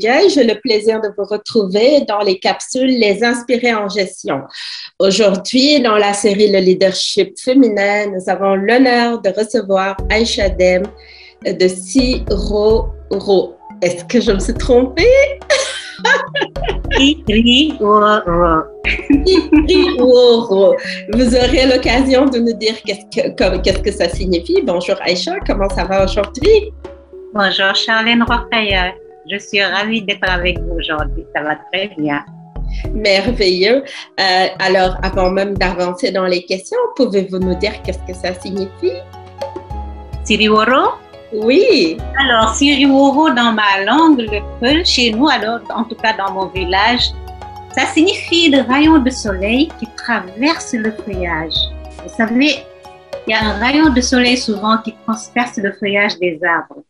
J'ai le plaisir de vous retrouver dans les capsules Les Inspirés en gestion. Aujourd'hui, dans la série Le leadership féminin, nous avons l'honneur de recevoir Aïcha Dem de Siro Est-ce que je me suis trompée? Vous aurez l'occasion de nous dire qu'est-ce que, ça signifie. Bonjour Aïcha, comment ça va aujourd'hui? Bonjour Charlène Rocaillard. Je suis ravie d'être avec vous aujourd'hui. Ça va très bien. Merveilleux. Euh, alors, avant même d'avancer dans les questions, pouvez-vous nous dire qu'est-ce que ça signifie? Siriworo? Oui. Alors, Siriworo dans ma langue, le peul, chez nous, alors, en tout cas dans mon village, ça signifie le rayon de soleil qui traverse le feuillage. Vous savez, il y a un rayon de soleil souvent qui transperce le feuillage des arbres.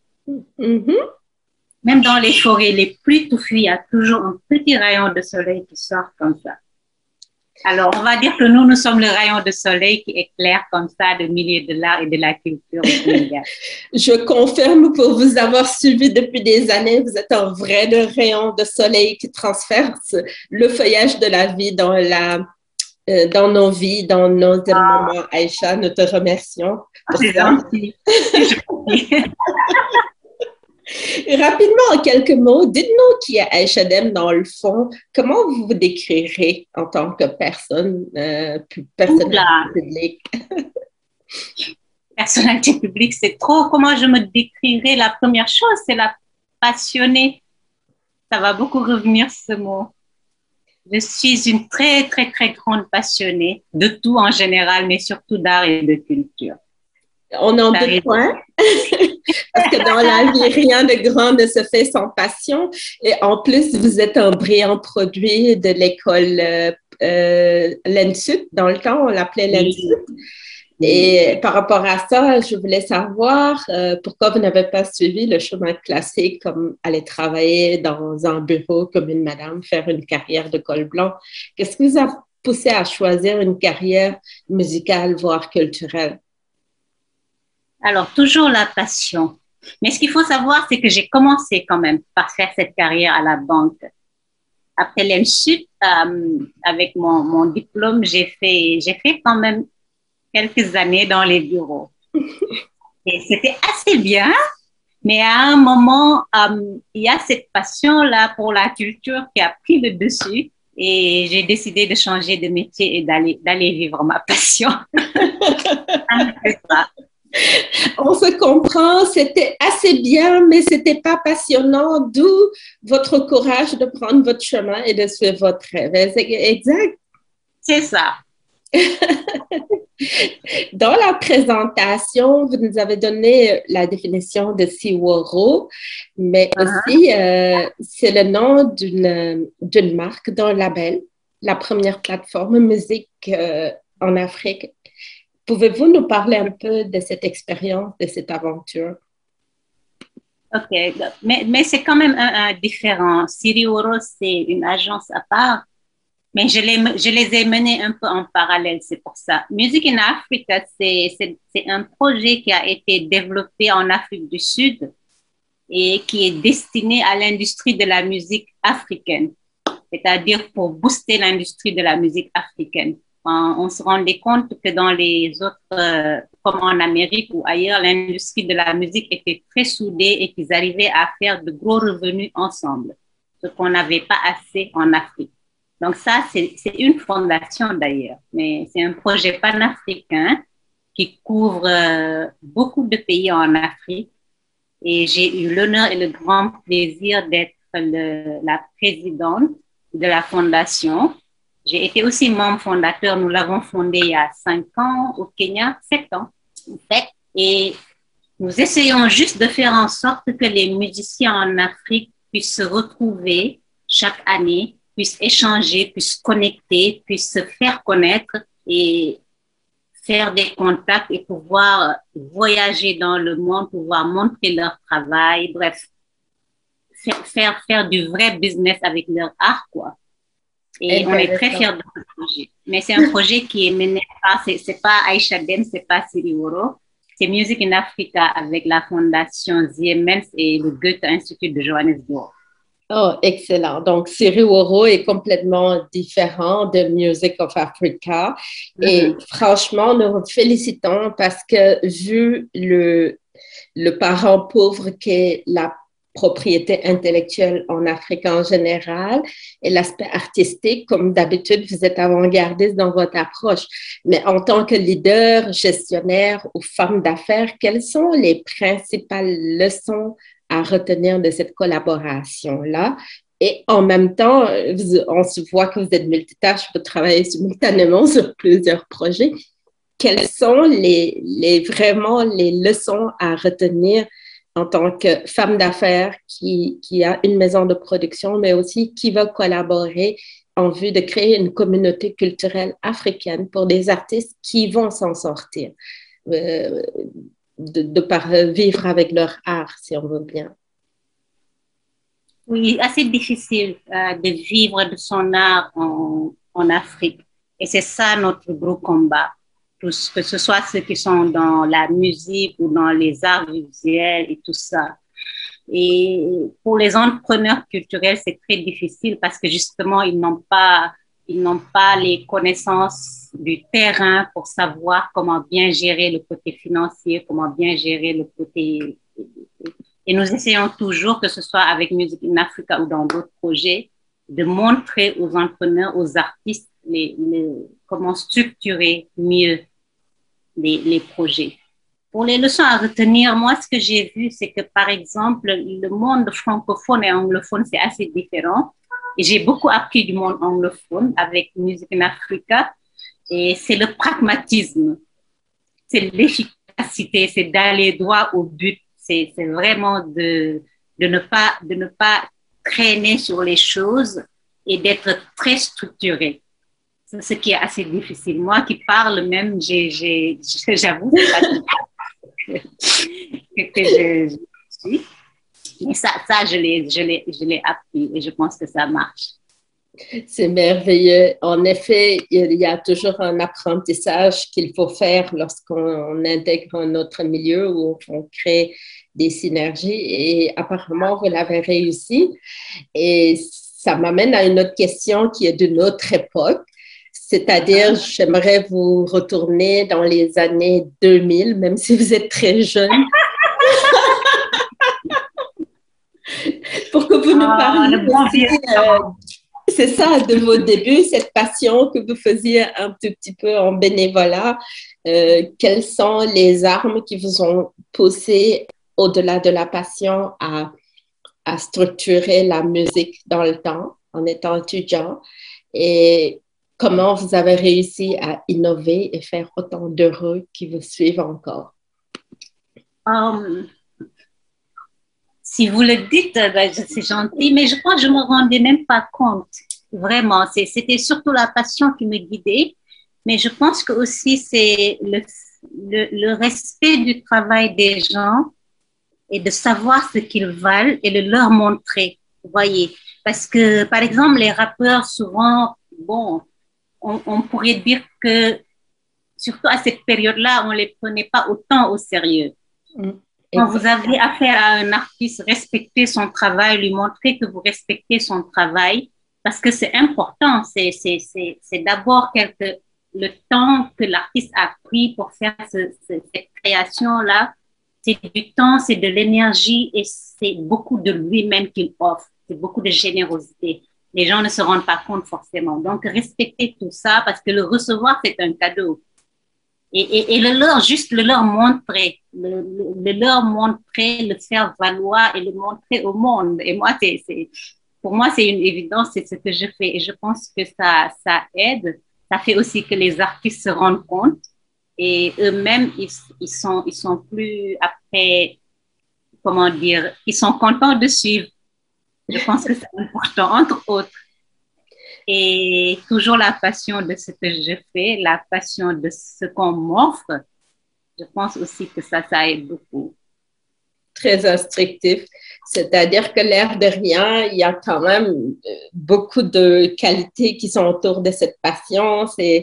Mm-hmm. Même dans les forêts les plus touffues, il y a toujours un petit rayon de soleil qui sort comme ça. Alors, on va dire que nous, nous sommes le rayon de soleil qui éclaire comme ça le milieu de l'art et de la culture Je confirme pour vous avoir suivi depuis des années, vous êtes un vrai rayon de soleil qui transperce le feuillage de la vie dans, la, euh, dans nos vies, dans nos ah. moments. Aïcha, nous te remercions. C'est gentil. Rapidement, en quelques mots, dites-nous qui est Dem dans le fond. Comment vous vous décrirez en tant que personne, euh, personnalité publique? personnalité publique, c'est trop. Comment je me décrirais? La première chose, c'est la passionnée. Ça va beaucoup revenir ce mot. Je suis une très, très, très grande passionnée de tout en général, mais surtout d'art et de culture. On en deux points. Parce que dans la vie, rien de grand ne se fait sans passion. Et en plus, vous êtes un brillant produit de l'école euh, euh Dans le temps, on l'appelait l'ENSUT. Et par rapport à ça, je voulais savoir euh, pourquoi vous n'avez pas suivi le chemin classique comme aller travailler dans un bureau comme une madame, faire une carrière de col blanc. Qu'est-ce qui vous a poussé à choisir une carrière musicale, voire culturelle? Alors, toujours la passion. Mais ce qu'il faut savoir, c'est que j'ai commencé quand même par faire cette carrière à la banque. Après l'ENSUT, euh, avec mon, mon diplôme, j'ai fait, j'ai fait quand même quelques années dans les bureaux. Et c'était assez bien, mais à un moment, euh, il y a cette passion-là pour la culture qui a pris le dessus. Et j'ai décidé de changer de métier et d'aller, d'aller vivre ma passion. On se comprend, c'était assez bien, mais c'était pas passionnant, d'où votre courage de prendre votre chemin et de suivre votre rêve. Exact? C'est ça. Dans la présentation, vous nous avez donné la définition de Siworo, mais uh-huh. aussi euh, c'est le nom d'une marque, d'un label, la première plateforme musique euh, en Afrique Pouvez-vous nous parler un peu de cette expérience, de cette aventure? OK, mais, c'est quand même un, différent. Siri Oro, c'est une agence à part, mais je les, je les ai menés un peu en parallèle, c'est pour ça. Music in Africa, c'est un projet qui a été développé en Afrique du Sud et qui est destiné à l'industrie de la musique africaine, c'est-à-dire pour booster l'industrie de la musique africaine on se rendait compte que dans les autres, euh, comme en Amérique ou ailleurs, l'industrie de la musique était très soudée et qu'ils arrivaient à faire de gros revenus ensemble, ce qu'on n'avait pas assez en Afrique. Donc ça, c'est une fondation d'ailleurs, mais c'est un projet panafricain qui couvre euh, beaucoup de pays en Afrique. Et j'ai eu l'honneur et le grand plaisir d'être la présidente de la fondation j'ai été aussi membre fondateur. Nous l'avons fondé il y a cinq ans au Kenya, sept ans en fait. Et nous essayons juste de faire en sorte que les musiciens en Afrique puissent se retrouver chaque année, puissent échanger, puissent connecter, puissent se faire connaître et faire des contacts et pouvoir voyager dans le monde, pouvoir montrer leur travail, bref, faire, faire, du vrai business avec leur art, quoi. Et on est très fiers de ce projet. Mais c'est un projet qui est mené par, c'est pas Aisha Dem, c'est pas Siri Woro. C'est Music in Africa avec la fondation Siemens et le Goethe Institut de Johannesburg. Oh, excellent. Donc, Woro est complètement différent de Music of Africa. Et mm-hmm. franchement, nous vous félicitons parce que vu le, le parent pauvre qu'est la propriété intellectuelle en Afrique en général et l'aspect artistique, comme d'habitude, vous êtes avant-gardiste dans votre approche. Mais en tant que leader, gestionnaire ou femme d'affaires, quelles sont les principales leçons à retenir de cette collaboration-là? Et en même temps, on se voit que vous êtes multitâche, vous travaillez simultanément sur plusieurs projets. Quelles sont les, vraiment les leçons à retenir en tant que femme d'affaires qui, a une maison de production, mais aussi qui va collaborer en vue de créer une communauté culturelle africaine pour des artistes qui vont s'en sortir. Euh, de, de vivre avec leur art, si on veut bien. Oui, assez difficile euh, de vivre de son art en Afrique. Et c'est ça notre gros combat. Que ce soit ceux qui sont dans la musique ou dans les arts visuels et tout ça. Et pour les entrepreneurs culturels, c'est très difficile parce que justement, ils n'ont pas ils n'ont pas les connaissances du terrain pour savoir comment bien gérer le côté financier, comment bien gérer le côté... Et nous essayons toujours, que ce soit avec Music in Africa ou dans d'autres projets, de montrer aux entrepreneurs, aux artistes, les, comment structurer mieux les, les projets. Pour les leçons à retenir, moi, ce que j'ai vu, c'est que, par exemple, le monde francophone et anglophone, c'est assez différent. Et j'ai beaucoup appris du monde anglophone avec Music in Africa. Et c'est le pragmatisme, c'est l'efficacité, c'est d'aller droit au but. C'est vraiment de, de, ne pas, de ne pas traîner sur les choses et d'être très structuré. Ce qui est assez difficile. Moi qui parle même, j'avoue que, que je, je suis. Mais ça, ça je l'ai appris et je pense que ça marche. C'est merveilleux. En effet, il y a toujours un apprentissage qu'il faut faire lorsqu'on intègre un autre milieu où on crée des synergies et apparemment, vous l'avez réussi. Et ça m'amène à une autre question qui est d'une autre époque. C'est-à-dire, j'aimerais vous retourner dans les années 2000, même si vous êtes très jeune. pour que vous nous ah, parliez. Euh, c'est ça, de vos débuts, cette passion que vous faisiez un tout petit peu en bénévolat. Euh, quelles sont les armes qui vous ont poussé au-delà de la passion à, à structurer la musique dans le temps en étant étudiant? Et comment vous avez réussi à innover et faire autant d'heureux qui vous suivent encore? Um, si vous le dites, ben, c'est gentil, mais je crois que je me rendais même pas compte. Vraiment, c'était surtout la passion qui me guidait. Mais je pense que aussi c'est le, le, respect du travail des gens et de savoir ce qu'ils valent et de leur montrer. Vous voyez, parce que par exemple les rappeurs souvent, bon, on, on pourrait dire que surtout à cette période-là, on les prenait pas autant au sérieux. Mm. Quand vous avez affaire à un artiste, respectez son travail, lui montrer que vous respectez son travail, parce que c'est important. C'est, d'abord quelque, le temps que l'artiste a pris pour faire cette création-là. C'est du temps, c'est de l'énergie et c'est beaucoup de lui-même qu'il offre. C'est beaucoup de générosité. Les gens ne se rendent pas compte forcément. Donc, respectez tout ça parce que le recevoir, c'est un cadeau et, et, le leur, juste le leur montrer, le, le, leur montrer, le faire valoir et le montrer au monde. Et moi, c'est, pour moi, c'est une évidence, c'est ce que je fais. Et je pense que ça, ça aide. Ça fait aussi que les artistes se rendent compte et eux-mêmes, ils, ils, sont, ils sont plus après, comment dire, ils sont contents de suivre. Je pense que c'est important, entre autres et toujours la passion de ce que je fais, la passion de ce qu'on m'offre, je pense aussi que ça, ça aide beaucoup. Très instructif. C'est-à-dire que l'air de rien, il y a quand même euh, beaucoup de qualités qui sont autour de cette patience et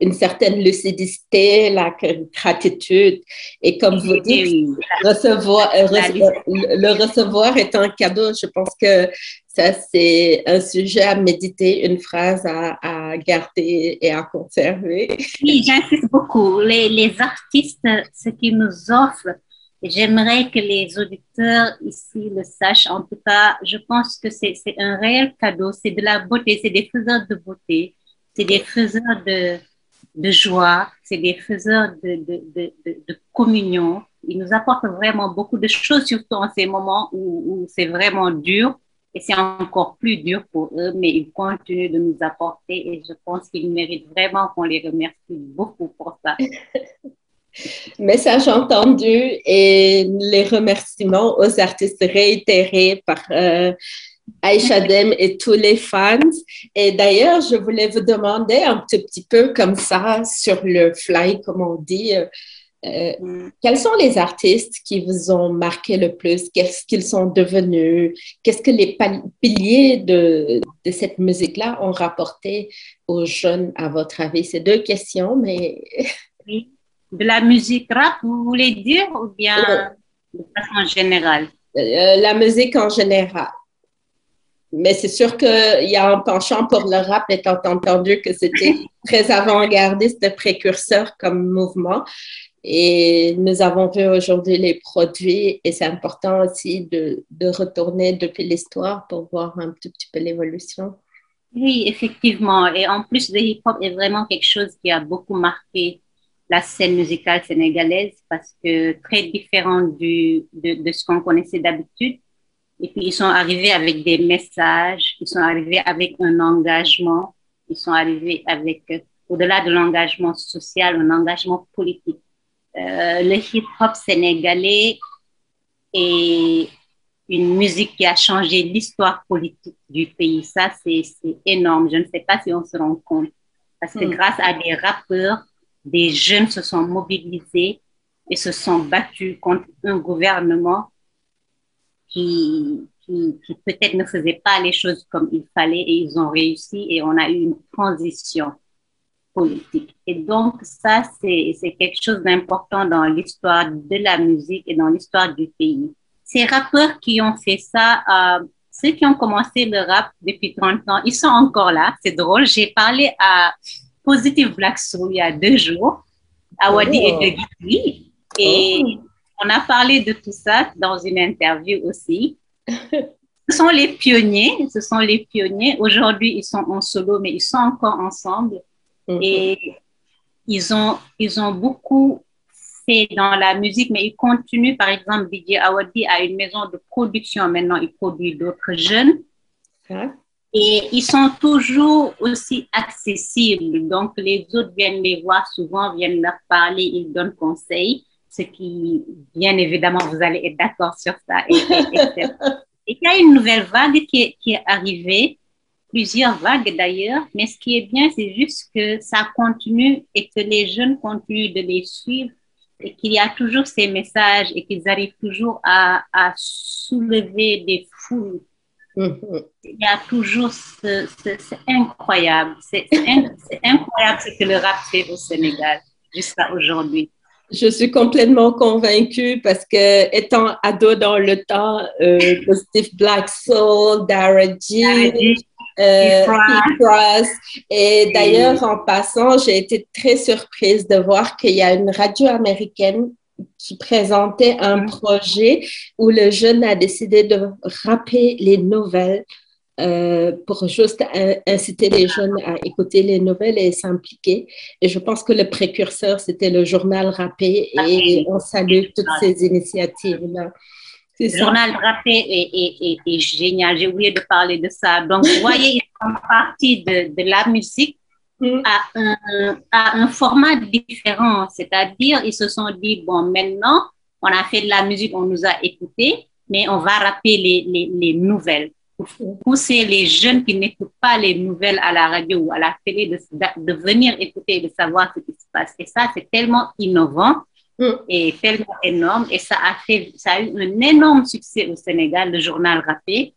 une certaine lucidité, la gratitude. Et comme vous dites, recevoir, euh, le recevoir est un cadeau. Je pense que ça, c'est un sujet à méditer, une phrase à, à garder et à conserver. Oui, j'insiste beaucoup. Les, les artistes, ce qu'ils nous offrent, J'aimerais que les auditeurs ici le sachent. En tout cas, je pense que c'est un réel cadeau. C'est de la beauté, c'est des faiseurs de beauté, c'est des faiseurs de, de joie, c'est des faiseurs de, de, de, de, communion. Ils nous apportent vraiment beaucoup de choses, surtout en ces moments où, où c'est vraiment dur. Et c'est encore plus dur pour eux, mais ils continuent de nous apporter et je pense qu'ils méritent vraiment qu'on les remercie beaucoup pour ça. Message entendu et les remerciements aux artistes réitérés par euh, Aïcha Dem et tous les fans. Et d'ailleurs, je voulais vous demander un petit, petit peu comme ça, sur le fly, comme on dit, euh, mm. quels sont les artistes qui vous ont marqué le plus? Qu'est-ce qu'ils sont devenus? Qu'est-ce que les piliers de, de cette musique-là ont rapporté aux jeunes, à votre avis? C'est deux questions, mais... Oui de la musique rap, vous voulez dire, ou bien de façon générale? Euh, La musique en général. Mais c'est sûr qu'il y a un penchant pour le rap, étant entendu que c'était très avant-gardiste, précurseur comme mouvement. Et nous avons vu aujourd'hui les produits et c'est important aussi de, de retourner depuis l'histoire pour voir un tout petit peu l'évolution. Oui, effectivement. Et en plus, le hip-hop est vraiment quelque chose qui a beaucoup marqué la scène musicale sénégalaise parce que très différent du, de, de ce qu'on connaissait d'habitude. Et puis, ils sont arrivés avec des messages, ils sont arrivés avec un engagement, ils sont arrivés avec, au-delà de l'engagement social, un engagement politique. Euh, le hip-hop sénégalais est une musique qui a changé l'histoire politique du pays. Ça, c'est énorme. Je ne sais pas si on se rend compte. Parce que hmm. grâce à des rappeurs des jeunes se sont mobilisés et se sont battus contre un gouvernement qui, qui, peut-être ne faisait pas les choses comme il fallait et ils ont réussi et on a eu une transition politique. Et donc ça, c'est quelque chose d'important dans l'histoire de la musique et dans l'histoire du pays. Ces rappeurs qui ont fait ça, euh, ceux qui ont commencé le rap depuis 30 ans, ils sont encore là. C'est drôle. J'ai parlé à Positive Black Soul il y a deux jours, à Wadi et de Guitry. Et oh. on a parlé de tout ça dans une interview aussi. ce sont les pionniers, ce sont les pionniers. Aujourd'hui, ils sont en solo, mais ils sont encore ensemble. Mm-hmm. Et ils ont, ils ont beaucoup fait dans la musique, mais ils continuent. Par exemple, DJ Awadi a une maison de production maintenant, il produit d'autres jeunes. Et ils sont toujours aussi accessibles. Donc, les autres viennent les voir souvent, viennent leur parler, ils donnent conseils, ce qui, bien évidemment, vous allez être d'accord sur ça. Et, il y a une nouvelle vague qui est, qui est arrivée, plusieurs vagues d'ailleurs, mais ce qui est bien, c'est juste que ça continue et que les jeunes continuent de les suivre et qu'il y a toujours ces messages et qu'ils arrivent toujours à, à soulever des foules il y a toujours ce, c'est incroyable, c'est incroyable ce que le rap fait au Sénégal jusqu'à aujourd'hui. Je suis complètement convaincue parce que étant ado dans le temps, euh, Steve Black Soul, Dara G, euh, Et d'ailleurs, en passant, j'ai été très surprise de voir qu'il y a une radio américaine qui présentait un projet où le jeune a décidé de rapper les nouvelles euh, pour juste inciter les jeunes à écouter les nouvelles et s'impliquer. Et je pense que le précurseur, c'était le journal rappé et on salue toutes ces initiatives-là. Le journal rappé est, est, génial. J'ai oublié de parler de ça. Donc, vous voyez, ils font partie de, de la musique Mm. à, un, à un format différent. C'est-à-dire, ils se sont dit, bon, maintenant, on a fait de la musique, on nous a écoutés, mais on va rappeler les, les, les nouvelles. Pour pousser les jeunes qui n'écoutent pas les nouvelles à la radio ou à la télé de, de venir écouter et de savoir ce qui se passe. Et ça, c'est tellement innovant. mm. et tellement énorme. Et ça a, fait, ça a eu un énorme succès au Sénégal, le journal Rappé.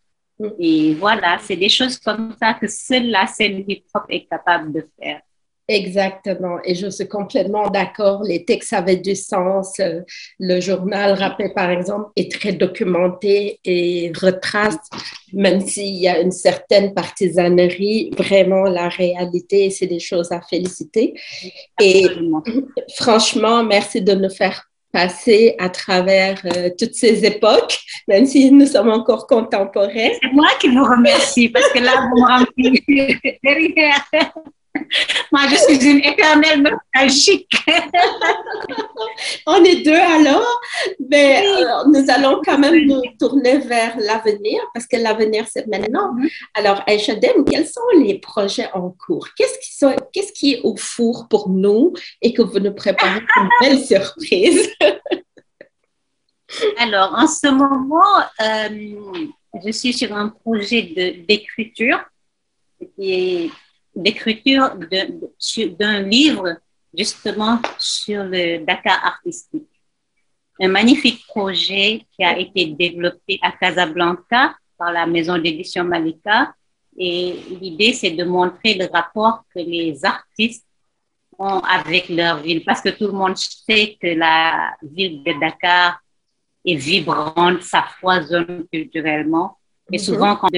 Et voilà, c'est des choses comme ça que seule la scène hip-hop est capable de faire. Exactement. Et je suis complètement d'accord. Les textes avaient du sens. Euh, le journal Rappé, par exemple, est très documenté et retrace, même s'il y a une certaine partisanerie, vraiment la réalité. C'est des choses à féliciter. Et franchement, merci de nous faire passer à travers euh, toutes ces époques, même si nous sommes encore contemporains. C'est moi qui vous remercie parce que là, vous me. Moi, je suis une éternelle nostalgique. On est deux alors, mais euh, nous allons quand même nous tourner vers l'avenir parce que l'avenir, c'est maintenant. Mm-hmm. Alors, Aïcha quels sont les projets en cours? Qu'est-ce qui, qu'est-ce qui est au four pour nous et que vous nous préparez une belle surprise? Alors, en ce moment, euh, je suis sur un projet d'écriture qui est d'écriture d'un livre justement sur le Dakar artistique. Un magnifique projet qui a été développé à Casablanca par la maison d'édition Malika. Et l'idée, c'est de montrer le rapport que les artistes ont avec leur ville. Parce que tout le monde sait que la ville de Dakar est vibrante, ça foisonne culturellement. Et souvent, quand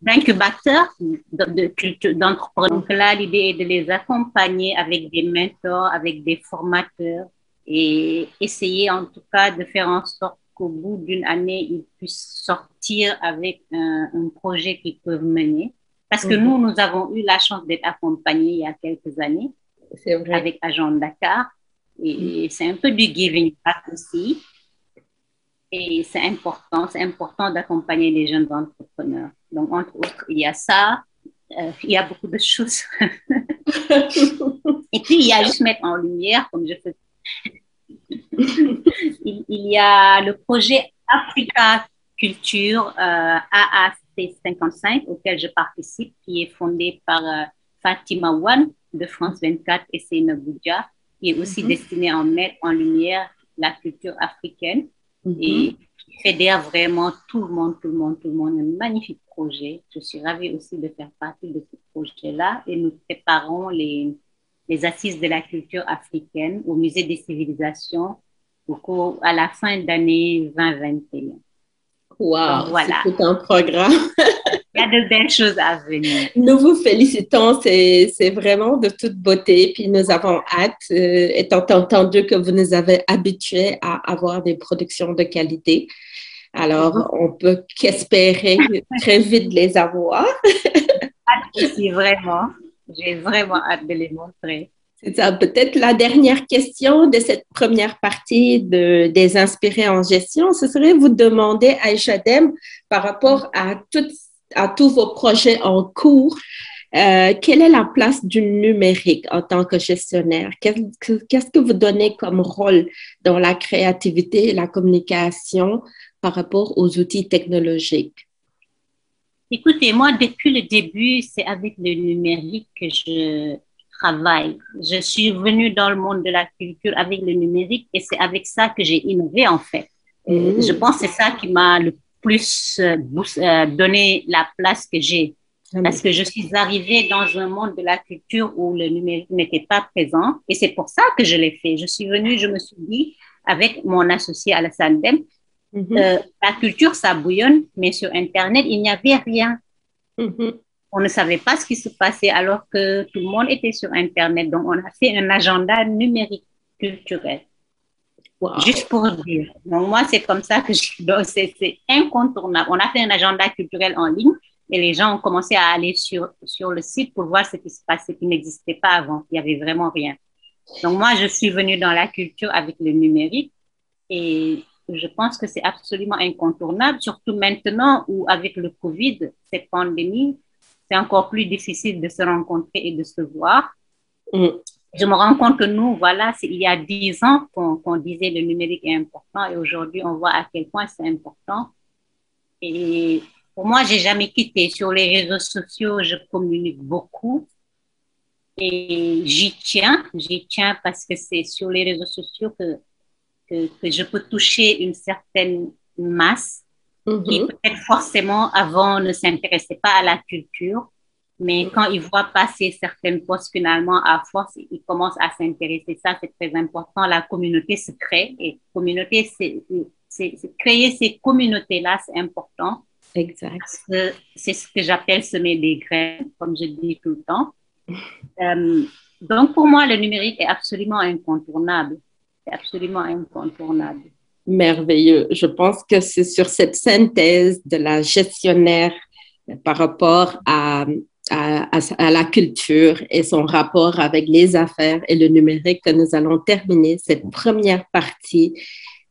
d'incubateurs d'entrepreneurs. Donc là, l'idée est de les accompagner avec des mentors, avec des formateurs et essayer en tout cas de faire en sorte qu'au bout d'une année, ils puissent sortir avec un, projet qu'ils peuvent mener. Parce que mhm. nous, nous avons eu la chance d'être accompagnés il y a quelques années avec Agent Dakar. Et c'est un peu du giving back aussi. Et c'est important, c'est important d'accompagner les jeunes entrepreneurs. Donc, entre autres, il y a ça, euh, il y a beaucoup de choses. Et puis, il y a juste mettre en lumière, comme je fais. il, y a le projet Africa Culture euh, AAC55 auquel je participe, qui est fondé par euh, Fatima One de France 24 et Seyna Boudja, qui est aussi mm-hmm. destiné à mettre en lumière la culture africaine. Et mhm. qui fédère vraiment tout le monde, tout le monde, tout le monde. Un magnifique projet. Je suis ravie aussi de faire partie de ce projet-là et nous préparons les, les assises de la culture africaine au Musée des civilisations au à la fin d'année 2021. Wow, voilà. c'est tout un programme. Il y a de belles choses à venir. Nous vous félicitons, c'est vraiment de toute beauté. Puis nous avons hâte, euh, étant entendu que vous nous avez habitués à avoir des productions de qualité. Alors, mm-hmm. on peut qu'espérer très vite les avoir. hâte aussi, vraiment. J'ai vraiment hâte de les montrer. C'est ça. Peut-être la dernière question de cette première partie de, des inspirés en gestion, ce serait vous demander, Aïcha Dem, par rapport à, à tous vos projets en cours, euh, quelle est la place du numérique en tant que gestionnaire? Qu'est-ce que vous donnez comme rôle dans la créativité et la communication par rapport aux outils technologiques? Écoutez, moi, depuis le début, c'est avec le numérique que je, travail. Je suis venue dans le monde de la culture avec le numérique et c'est avec ça que j'ai innové en fait. Mmh. Je pense que c'est ça qui m'a le plus euh, euh, donné la place que j'ai. Ah Parce que je suis arrivée dans un monde de la culture où le numérique n'était pas présent et c'est pour ça que je l'ai fait. Je suis venue, je me suis dit, avec mon associé Alassane Dem, mmh. euh, la culture, ça bouillonne, mais sur Internet, il n'y avait rien. Mmh on ne savait pas ce qui se passait alors que tout le monde était sur Internet. Donc, on a fait un agenda numérique culturel. Juste pour dire. Donc, moi, c'est comme ça que c'est incontournable. On a fait un agenda culturel en ligne et les gens ont commencé à aller sur, sur le site pour voir ce qui se passait, qui n'existait pas avant. Il n'y avait vraiment rien. Donc, moi, je suis venue dans la culture avec le numérique et je pense que c'est absolument incontournable, surtout maintenant où, avec le Covid, cette pandémie, c'est encore plus difficile de se rencontrer et de se voir. Mm. Je me rends compte que nous, voilà, il y a dix ans qu'on disait le numérique est important et aujourd'hui, on voit à quel point c'est important. Et pour moi, j'ai jamais quitté. Sur les réseaux sociaux, je communique beaucoup. Et j'y tiens, j'y tiens parce que c'est sur les réseaux sociaux que, que, je peux toucher une certaine masse qui mhm. peut-être forcément avant ne s'intéressait pas à la culture, mais quand ils voient passer certaines postes finalement, à force, ils commencent à s'intéresser. Ça, c'est très important. La communauté se crée et communauté, c'est créer ces communautés-là, c'est important. Exact. C'est ce que j'appelle semer des graines, comme je dis tout le temps. Euh, donc, pour moi, le numérique est absolument incontournable. C'est absolument incontournable. Merveilleux. Je pense que c'est sur cette synthèse de la gestionnaire par rapport à, la culture et son rapport avec les affaires et le numérique que nous allons terminer cette première partie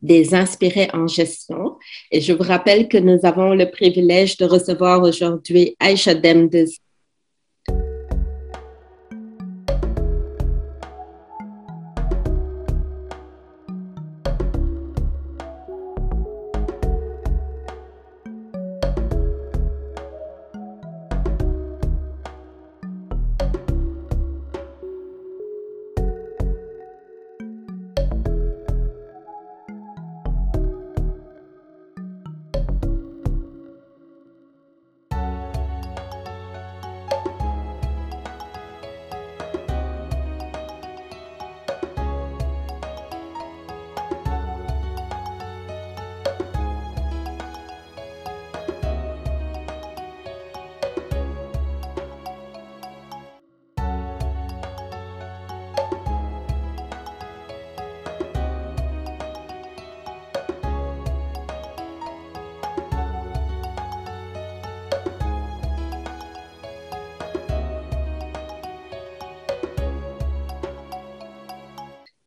des inspirés en gestion. Et je vous rappelle que nous avons le privilège de recevoir aujourd'hui Aisha Demdes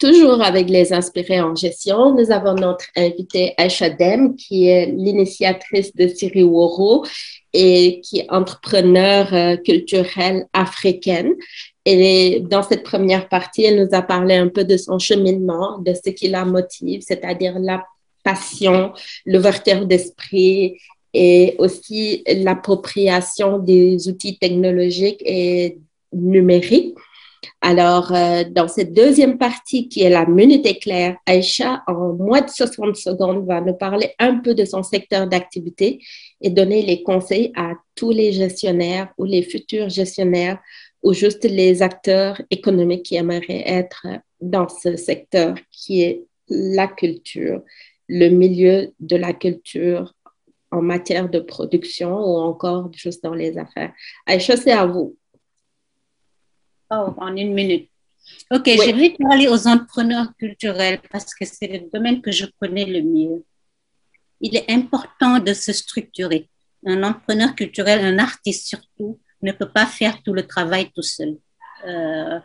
Toujours avec les inspirés en gestion, nous avons notre invitée Aisha qui est l'initiatrice de Siriworo et qui est entrepreneur euh, culturelle africaine. Et dans cette première partie, elle nous a parlé un peu de son cheminement, de ce qui la motive, c'est-à-dire la passion, l'ouverture d'esprit et aussi l'appropriation des outils technologiques et numériques alors, euh, dans cette deuxième partie qui est la minute éclair, Aïcha, en moins de 60 secondes, va nous parler un peu de son secteur d'activité et donner les conseils à tous les gestionnaires ou les futurs gestionnaires ou juste les acteurs économiques qui aimeraient être dans ce secteur qui est la culture, le milieu de la culture en matière de production ou encore juste dans les affaires. Aïcha, c'est à vous. Oh, en une minute. Ok, je vais parler aux entrepreneurs culturels parce que c'est le domaine que je connais le mieux. Il est important de se structurer. Un entrepreneur culturel, un artiste surtout, ne peut pas faire tout le travail tout seul. Euh,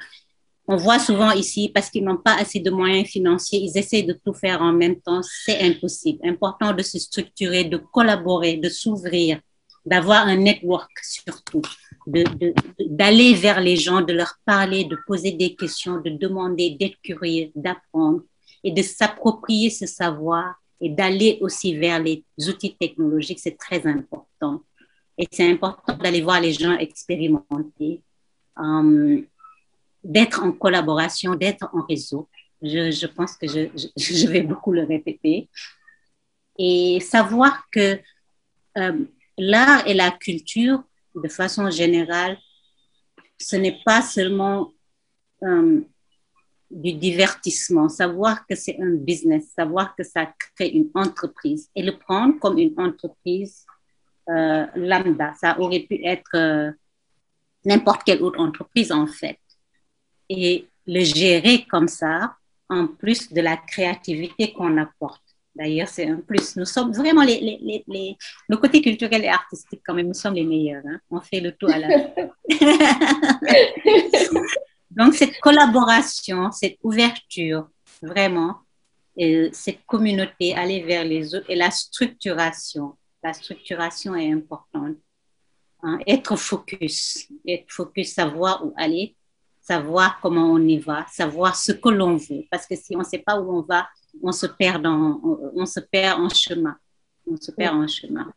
on voit souvent ici, parce qu'ils n'ont pas assez de moyens financiers, ils essaient de tout faire en même temps. C'est impossible. Important de se structurer, de collaborer, de s'ouvrir, d'avoir un network surtout d'aller vers les gens, de leur parler, de poser des questions, de demander, d'être curieux, d'apprendre et de s'approprier ce savoir et d'aller aussi vers les outils technologiques, c'est très important. Et c'est important d'aller voir les gens expérimenter, euh, d'être en collaboration, d'être en réseau. Je, pense que je, vais beaucoup le répéter. Et savoir que euh, l'art et la culture de façon générale, ce n'est pas seulement euh, du divertissement, savoir que c'est un business, savoir que ça crée une entreprise et le prendre comme une entreprise euh, lambda. Ça aurait pu être euh, n'importe quelle autre entreprise en fait. Et le gérer comme ça, en plus de la créativité qu'on apporte. D'ailleurs, c'est un plus. Nous sommes vraiment les, les, les, nos côtés culturels et artistiques, quand même, nous sommes les meilleurs. Hein. On fait le tout à la Donc, cette collaboration, cette ouverture, vraiment, et cette communauté, aller vers les autres et la structuration. La structuration est importante. Hein. Être focus, être focus, savoir où aller, savoir comment on y va, savoir ce que l'on veut. Parce que si on ne sait pas où on va, on se perd, dans, on, se perd en chemin. On se perd en chemin.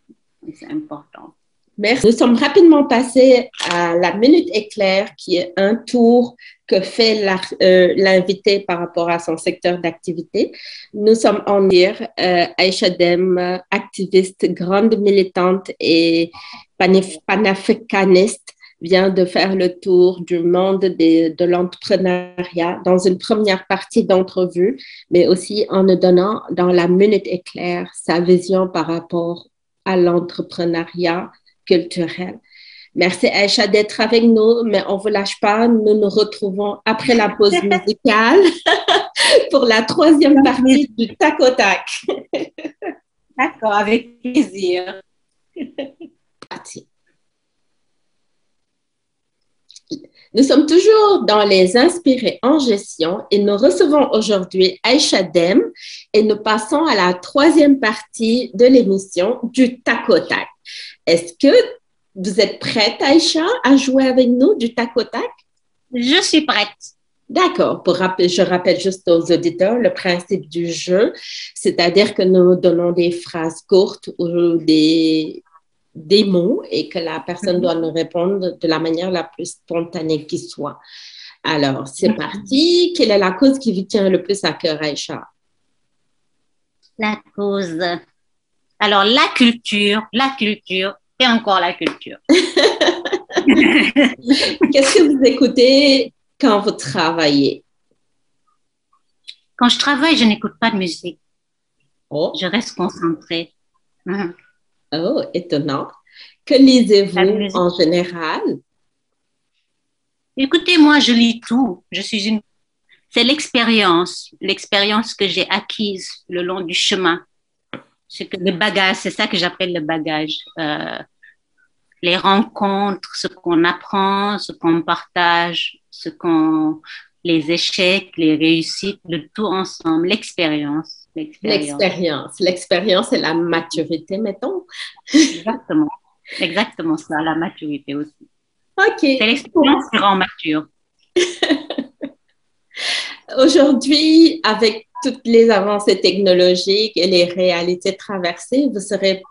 C'est important. Merci. Nous sommes rapidement passés à la minute éclair, qui est un tour que fait euh, l'invité par rapport à son secteur d'activité. Nous sommes en lire euh, Aïcha Dem, activiste, grande militante et panafricaniste, vient de faire le tour du monde de l'entrepreneuriat dans une première partie d'entrevue, mais aussi en nous donnant dans la minute éclair sa vision par rapport à l'entrepreneuriat culturel. Merci Aïcha d'être avec nous, mais on ne vous lâche pas. Nous nous retrouvons après la pause musicale pour la troisième partie du tac au tac. D'accord, avec plaisir. Nous sommes toujours dans les inspirés en gestion et nous recevons aujourd'hui Aïcha Dem et nous passons à la troisième partie de l'émission du tac au tac. Est-ce que vous êtes prête, Aïcha, à jouer avec nous du tac au tac? Je suis prête. D'accord. Pour je rappelle juste aux auditeurs le principe du jeu, c'est-à-dire que nous donnons des phrases courtes ou des, des mots et que la personne mhm. doit nous répondre de la manière la plus spontanée qui soit. Alors, c'est mhm. parti. Quelle est la cause qui vous tient le plus à cœur, Aïcha? La cause. Alors, la culture, la culture et encore la culture. Qu'est-ce que vous écoutez quand vous travaillez? Quand je travaille, je n'écoute pas de musique. Oh. Je reste concentrée. Oh, étonnant. Que lisez-vous en général? Écoutez, moi, je lis tout. Je suis une. C'est l'expérience, l'expérience que j'ai acquise le long du chemin. C'est que le bagage, c'est ça que j'appelle le bagage. Euh, les rencontres, ce qu'on apprend, ce qu'on partage, ce qu'on, les échecs, les réussites, le tout ensemble, l'expérience. L'expérience. L'expérience et la maturité, mettons. Exactement. Exactement ça, la maturité aussi. OK. C'est l'expérience qui rend mature. Aujourd'hui, avec toutes les avancées technologiques et les réalités traversées, vous serez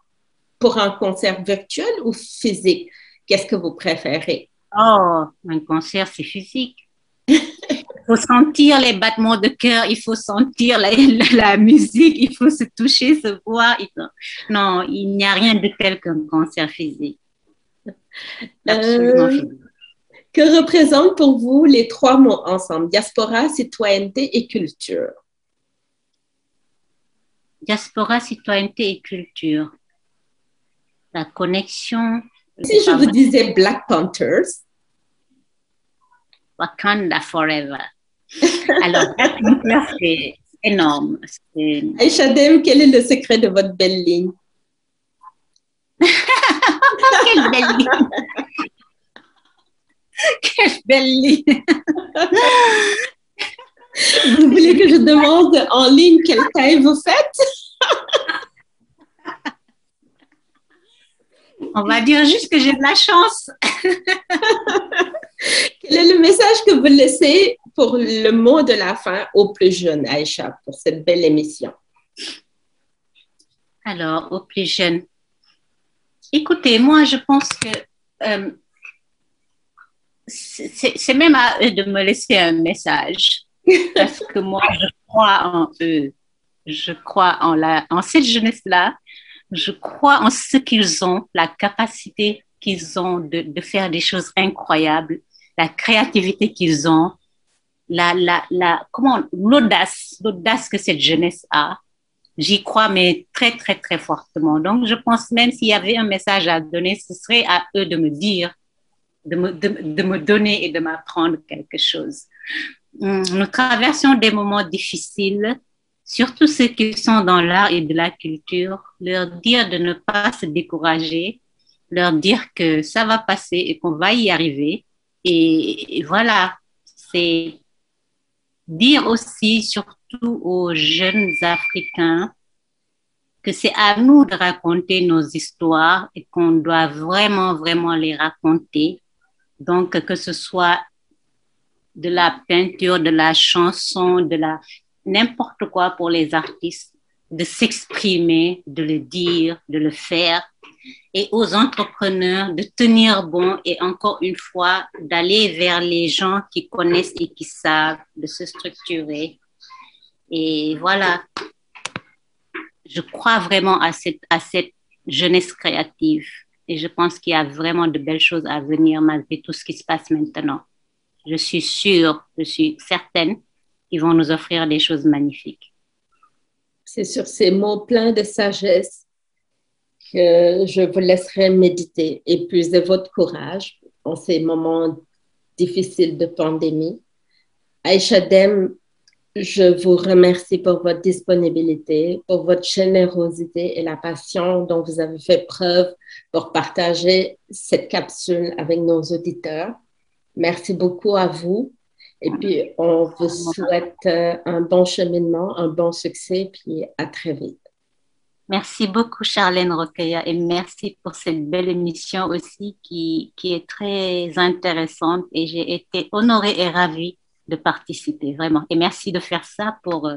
pour un concert virtuel ou physique? Qu'est-ce que vous préférez? Oh, un concert, c'est physique. Faut sentir les battements de cœur, il faut sentir la, musique, il faut se toucher, se voir. Non, il n'y a rien de tel qu'un concert physique. Euh, que représentent pour vous les trois mots ensemble, diaspora, citoyenneté et culture? Diaspora, citoyenneté et culture. La connexion. Si je vous disais Black Panthers. Wakanda Forever. Alors, c'est énorme. Aïcha Dem, quel est le secret de votre belle ligne? Quelle belle ligne! Quelle belle ligne! vous voulez que je demande en ligne quelle taille vous faites? On va dire juste que j'ai de la chance. Quel est le message que vous laissez pour le mot de la fin aux plus jeunes, Aïcha, pour cette belle émission? Alors, aux plus jeunes. Écoutez, moi, je pense que euh, c'est même à eux de me laisser un message. Parce que moi, je crois en eux. Je crois en, la, en cette jeunesse-là je crois en ce qu'ils ont, la capacité qu'ils ont de, de, faire des choses incroyables, la créativité qu'ils ont, la, la, la, comment, l'audace, l'audace que cette jeunesse a. J'y crois, mais très, très, très fortement. Donc, je pense même s'il y avait un message à donner, ce serait à eux de me dire, de me, de, de me donner et de m'apprendre quelque chose. Hum, nous traversons des moments difficiles, surtout ceux qui sont dans l'art et de la culture, leur dire de ne pas se décourager, leur dire que ça va passer et qu'on va y arriver. Et, voilà, c'est dire aussi, surtout aux jeunes Africains, que c'est à nous de raconter nos histoires et qu'on doit vraiment, vraiment les raconter. Donc, que ce soit de la peinture, de la chanson, de la n'importe quoi pour les artistes, de s'exprimer, de le dire, de le faire. Et aux entrepreneurs de tenir bon et encore une fois d'aller vers les gens qui connaissent et qui savent, de se structurer. Et voilà, je crois vraiment à cette, à cette jeunesse créative et je pense qu'il y a vraiment de belles choses à venir malgré tout ce qui se passe maintenant. Je suis sûre, je suis certaine qu'ils vont nous offrir des choses magnifiques. C'est sur ces mots pleins de sagesse je vous laisserai méditer et puiser votre courage en ces moments difficiles de pandémie. Aïcha Dem, je vous remercie pour votre disponibilité, pour votre générosité et la passion dont vous avez fait preuve pour partager cette capsule avec nos auditeurs. Merci beaucoup à vous. Et puis, on vous souhaite euh, un bon cheminement, un bon succès, puis à très vite. Merci beaucoup, Charlène Roqueya, et merci pour cette belle émission aussi qui, qui est très intéressante. Et j'ai été honorée et ravie de participer, vraiment. Et merci de faire ça pour,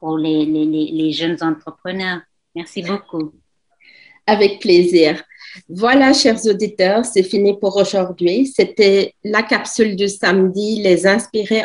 pour les, les, les jeunes entrepreneurs. Merci beaucoup. Avec plaisir. Voilà, chers auditeurs, c'est fini pour aujourd'hui. C'était la capsule du samedi, les inspirer.